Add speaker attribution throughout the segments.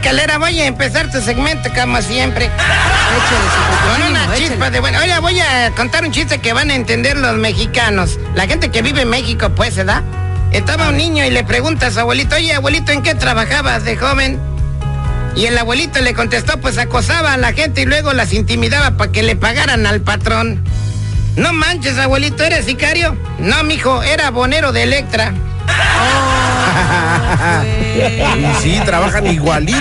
Speaker 1: Calera, voy a empezar tu segmento como siempre. Con una chispa de bueno. Oye, voy a contar un chiste que van a entender los mexicanos. La gente que vive en México, pues, ¿se da? Estaba un niño y le pregunta a su abuelito, oye, abuelito, ¿en qué trabajabas de joven? Y el abuelito le contestó, pues acosaba a la gente y luego las intimidaba para que le pagaran al patrón. No manches, abuelito, ¿eres sicario? No, mijo, era bonero de Electra.
Speaker 2: Y sí, trabajan igualito.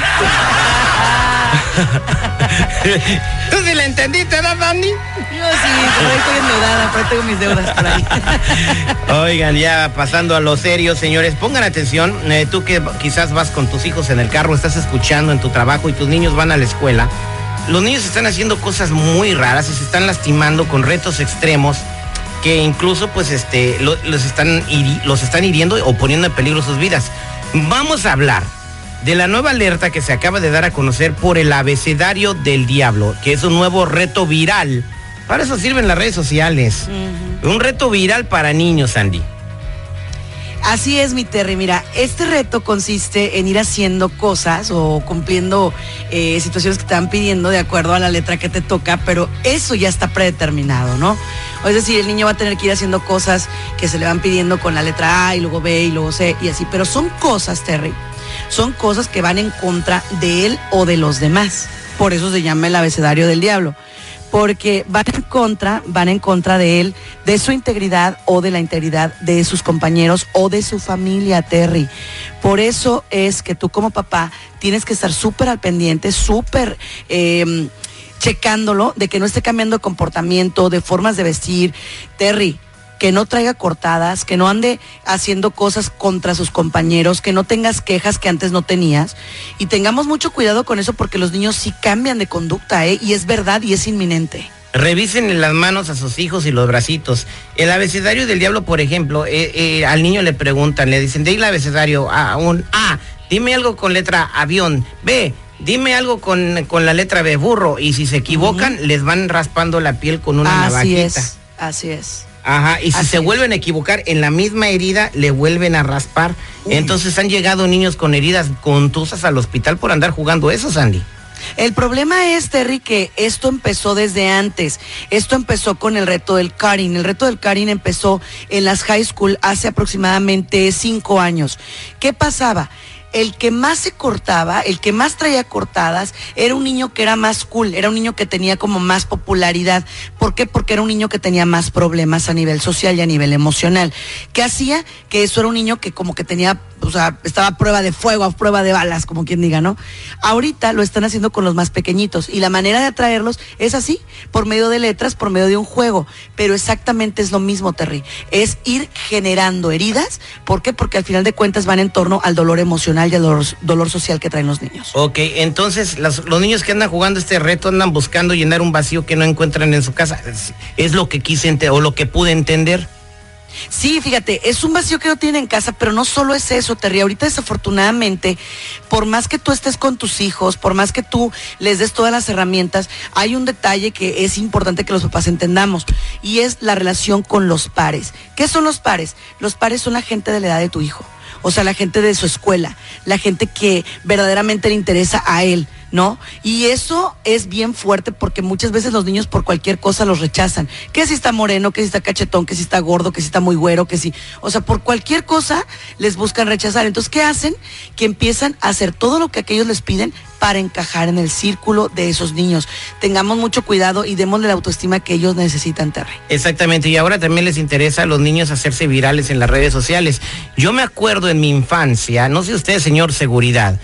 Speaker 1: ¿Tú sí le entendiste, ¿verdad, Dani?
Speaker 3: Yo sí, pero estoy endeudada, pero tengo mis deudas por ahí.
Speaker 4: Oigan, ya pasando a lo serio, señores, pongan atención. eh, tú que quizás vas con tus hijos en el carro, estás escuchando en tu trabajo y tus niños van a la escuela. Los niños están haciendo cosas muy raras y se están lastimando con retos extremos que incluso pues este lo- los están hiri- los están hiriendo o poniendo en peligro sus vidas. Vamos a hablar de la nueva alerta que se acaba de dar a conocer por el abecedario del diablo, que es un nuevo reto viral. Para eso sirven las redes sociales. Un reto viral para niños, Andy.
Speaker 3: Así es, mi Terry. Mira, este reto consiste en ir haciendo cosas o cumpliendo eh, situaciones que te van pidiendo de acuerdo a la letra que te toca, pero eso ya está predeterminado, ¿no? Es decir, el niño va a tener que ir haciendo cosas que se le van pidiendo con la letra A y luego B y luego C y así, pero son cosas, Terry. Son cosas que van en contra de él o de los demás. Por eso se llama el abecedario del diablo porque van en contra, van en contra de él, de su integridad o de la integridad de sus compañeros o de su familia, Terry. Por eso es que tú como papá tienes que estar súper al pendiente, súper eh, checándolo de que no esté cambiando de comportamiento, de formas de vestir. Terry, que no traiga cortadas, que no ande haciendo cosas contra sus compañeros, que no tengas quejas que antes no tenías. Y tengamos mucho cuidado con eso porque los niños sí cambian de conducta, ¿eh? Y es verdad y es inminente.
Speaker 4: Revisen las manos a sus hijos y los bracitos. El abecedario del diablo, por ejemplo, eh, eh, al niño le preguntan, le dicen, de el abecedario a un A, dime algo con letra avión, B, dime algo con, con la letra B, burro. Y si se equivocan, les van raspando la piel con una
Speaker 3: así
Speaker 4: navajita.
Speaker 3: es, así es.
Speaker 4: Ajá, y si
Speaker 3: Así
Speaker 4: se
Speaker 3: es.
Speaker 4: vuelven a equivocar en la misma herida, le vuelven a raspar. Entonces han llegado niños con heridas contusas al hospital por andar jugando eso, Sandy.
Speaker 3: El problema es, Terry, que esto empezó desde antes. Esto empezó con el reto del Karin. El reto del Karin empezó en las high school hace aproximadamente cinco años. ¿Qué pasaba? El que más se cortaba, el que más traía cortadas, era un niño que era más cool, era un niño que tenía como más popularidad. ¿Por qué? Porque era un niño que tenía más problemas a nivel social y a nivel emocional. ¿Qué hacía? Que eso era un niño que como que tenía, o sea, estaba a prueba de fuego, a prueba de balas, como quien diga, ¿no? Ahorita lo están haciendo con los más pequeñitos y la manera de atraerlos es así, por medio de letras, por medio de un juego. Pero exactamente es lo mismo, Terry. Es ir generando heridas. ¿Por qué? Porque al final de cuentas van en torno al dolor emocional y al dolor, dolor social que traen los niños.
Speaker 4: Ok, entonces las- los niños que andan jugando este reto andan buscando llenar un vacío que no encuentran en su casa. Es, es lo que quise ente- o lo que pude entender.
Speaker 3: Sí, fíjate, es un vacío que no tienen en casa, pero no solo es eso, Terry. Ahorita desafortunadamente, por más que tú estés con tus hijos, por más que tú les des todas las herramientas, hay un detalle que es importante que los papás entendamos y es la relación con los pares. ¿Qué son los pares? Los pares son la gente de la edad de tu hijo, o sea, la gente de su escuela, la gente que verdaderamente le interesa a él. ¿No? Y eso es bien fuerte porque muchas veces los niños por cualquier cosa los rechazan. Que si está moreno, que si está cachetón, que si está gordo, que si está muy güero, que si, o sea, por cualquier cosa les buscan rechazar. Entonces, ¿qué hacen? Que empiezan a hacer todo lo que aquellos les piden para encajar en el círculo de esos niños. Tengamos mucho cuidado y démosle la autoestima que ellos necesitan, Terry.
Speaker 4: Exactamente, y ahora también les interesa a los niños hacerse virales en las redes sociales. Yo me acuerdo en mi infancia, no sé usted, señor seguridad,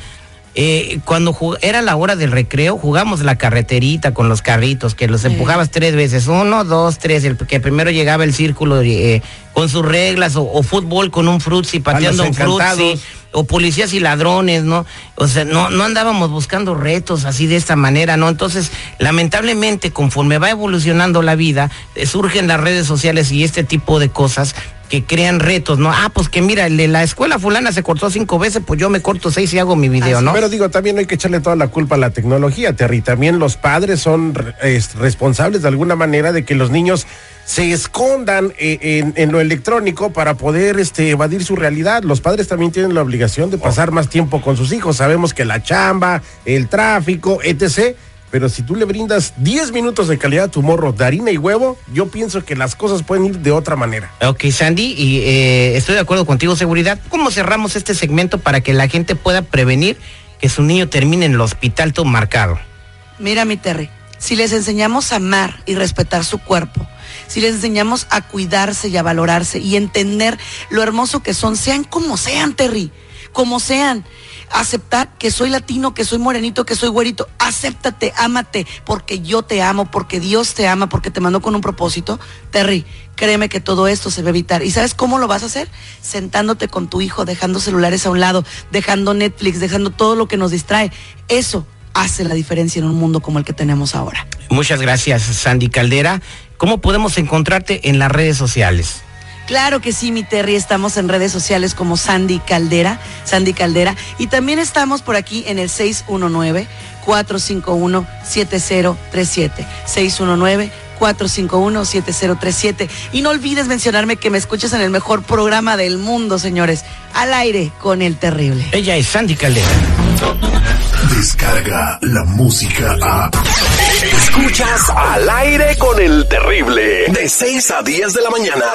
Speaker 4: eh, cuando era la hora del recreo, jugamos la carreterita con los carritos, que los empujabas tres veces, uno, dos, tres, el que primero llegaba el círculo eh, con sus reglas, o, fútbol con un frutzi, pateando un frutzi, o policías y ladrones, ¿no? O sea, no, no andábamos buscando retos así de esta manera, ¿no? Entonces, lamentablemente, conforme va evolucionando la vida, eh, surgen las redes sociales y este tipo de cosas que crean retos, ¿no? Ah, pues que mira, la escuela fulana se cortó cinco veces, pues yo me corto seis y hago mi video, ¿no?
Speaker 2: Pero digo, también no hay que echarle toda la culpa a la tecnología, Terry. También los padres son responsables de alguna manera de que los niños se escondan eh, en, lo electrónico para poder este, evadir su realidad. Los padres también tienen la obligación de pasar más tiempo con sus hijos. Sabemos que la chamba, el tráfico, etc pero si tú le brindas 10 minutos de calidad a tu morro de harina y huevo, yo pienso que las cosas pueden ir de otra manera.
Speaker 4: Ok, Sandy, y eh, estoy de acuerdo contigo, seguridad. ¿Cómo cerramos este segmento para que la gente pueda prevenir que su niño termine en el hospital todo marcado?
Speaker 3: Mira, mi Terry, si les enseñamos a amar y respetar su cuerpo, si les enseñamos a cuidarse y a valorarse y entender lo hermoso que son, sean como sean, Terry, como sean aceptar que soy latino, que soy morenito, que soy güerito. Acéptate, ámate, porque yo te amo, porque Dios te ama, porque te mandó con un propósito. Terry, créeme que todo esto se va a evitar. ¿Y sabes cómo lo vas a hacer? Sentándote con tu hijo, dejando celulares a un lado, dejando Netflix, dejando todo lo que nos distrae. Eso hace la diferencia en un mundo como el que tenemos ahora.
Speaker 4: Muchas gracias, Sandy Caldera. ¿Cómo podemos encontrarte en las redes sociales?
Speaker 3: Claro que sí, mi Terry, estamos en redes sociales como Sandy Caldera, Sandy Caldera, y también estamos por aquí en el 619 451 7037. 619 451-7037. Y no olvides mencionarme que me escuchas en el mejor programa del mundo, señores. Al aire con el terrible.
Speaker 4: Ella es Sandy Caldera.
Speaker 5: Descarga la música a.
Speaker 6: Escuchas al aire con el terrible. De 6 a 10 de la mañana.